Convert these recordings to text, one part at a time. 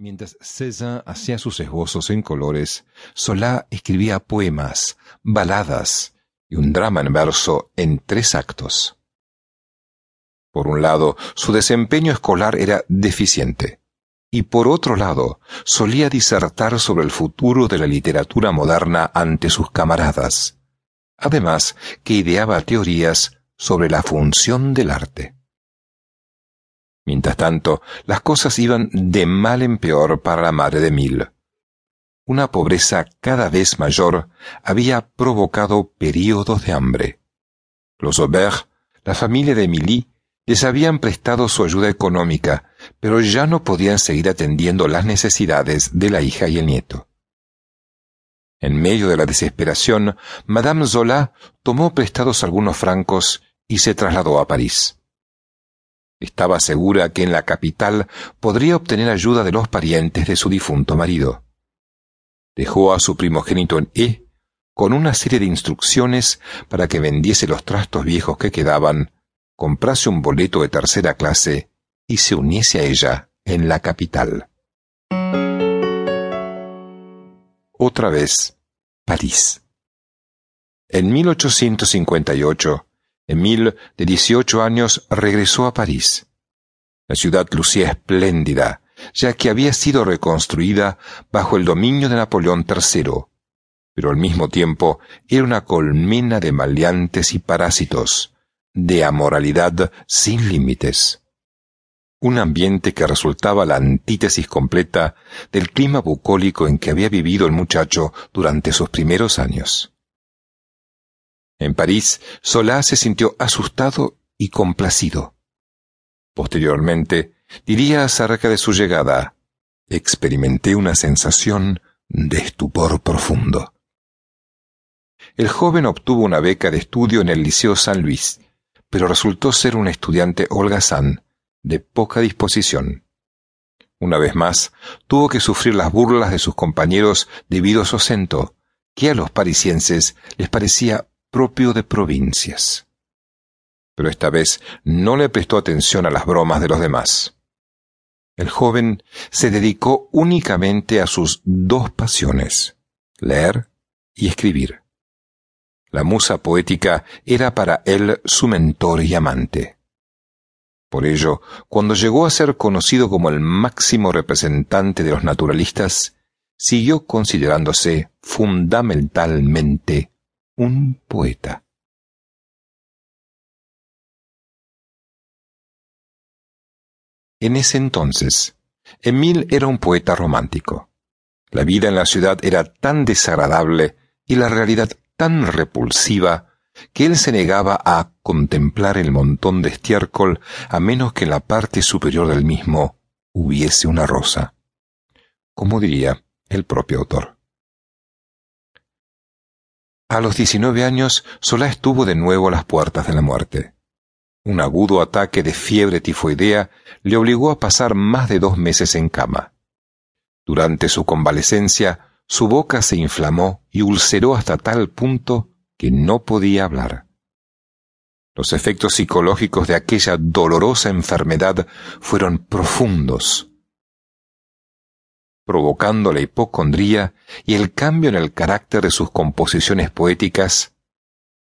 Mientras César hacía sus esbozos en colores, Solá escribía poemas, baladas y un drama en verso en tres actos. Por un lado, su desempeño escolar era deficiente, y por otro lado, solía disertar sobre el futuro de la literatura moderna ante sus camaradas, además que ideaba teorías sobre la función del arte. Mientras tanto, las cosas iban de mal en peor para la madre de Mil. Una pobreza cada vez mayor había provocado períodos de hambre. Los Aubert, la familia de Emily, les habían prestado su ayuda económica, pero ya no podían seguir atendiendo las necesidades de la hija y el nieto. En medio de la desesperación, Madame Zola tomó prestados algunos francos y se trasladó a París. Estaba segura que en la capital podría obtener ayuda de los parientes de su difunto marido. Dejó a su primogénito en E con una serie de instrucciones para que vendiese los trastos viejos que quedaban, comprase un boleto de tercera clase y se uniese a ella en la capital. Otra vez, París. En 1858, Emile, de dieciocho años, regresó a París. La ciudad lucía espléndida, ya que había sido reconstruida bajo el dominio de Napoleón III, pero al mismo tiempo era una colmena de maleantes y parásitos, de amoralidad sin límites. Un ambiente que resultaba la antítesis completa del clima bucólico en que había vivido el muchacho durante sus primeros años. En París, Solá se sintió asustado y complacido. Posteriormente, diría acerca de su llegada, experimenté una sensación de estupor profundo. El joven obtuvo una beca de estudio en el Liceo San Luis, pero resultó ser un estudiante holgazán, de poca disposición. Una vez más, tuvo que sufrir las burlas de sus compañeros debido a su acento, que a los parisienses les parecía propio de provincias. Pero esta vez no le prestó atención a las bromas de los demás. El joven se dedicó únicamente a sus dos pasiones, leer y escribir. La musa poética era para él su mentor y amante. Por ello, cuando llegó a ser conocido como el máximo representante de los naturalistas, siguió considerándose fundamentalmente un poeta. En ese entonces, Emil era un poeta romántico. La vida en la ciudad era tan desagradable y la realidad tan repulsiva que él se negaba a contemplar el montón de estiércol a menos que en la parte superior del mismo hubiese una rosa. Como diría el propio autor. A los diecinueve años, Solá estuvo de nuevo a las puertas de la muerte. Un agudo ataque de fiebre tifoidea le obligó a pasar más de dos meses en cama. Durante su convalecencia, su boca se inflamó y ulceró hasta tal punto que no podía hablar. Los efectos psicológicos de aquella dolorosa enfermedad fueron profundos provocando la hipocondría y el cambio en el carácter de sus composiciones poéticas,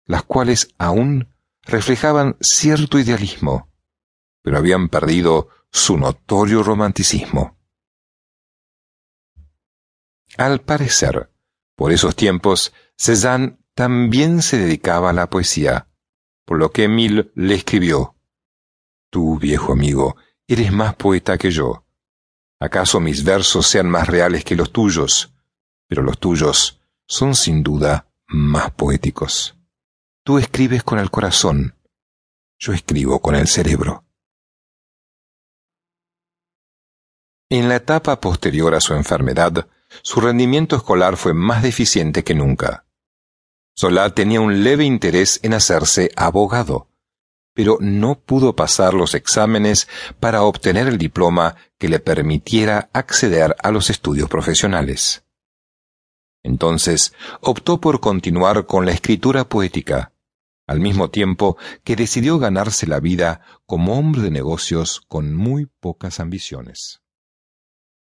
las cuales aún reflejaban cierto idealismo, pero habían perdido su notorio romanticismo. Al parecer, por esos tiempos, Cézanne también se dedicaba a la poesía, por lo que Emile le escribió Tú, viejo amigo, eres más poeta que yo ¿Acaso mis versos sean más reales que los tuyos? Pero los tuyos son sin duda más poéticos. Tú escribes con el corazón, yo escribo con el cerebro. En la etapa posterior a su enfermedad, su rendimiento escolar fue más deficiente que nunca. Solá tenía un leve interés en hacerse abogado, pero no pudo pasar los exámenes para obtener el diploma que le permitiera acceder a los estudios profesionales. Entonces optó por continuar con la escritura poética, al mismo tiempo que decidió ganarse la vida como hombre de negocios con muy pocas ambiciones.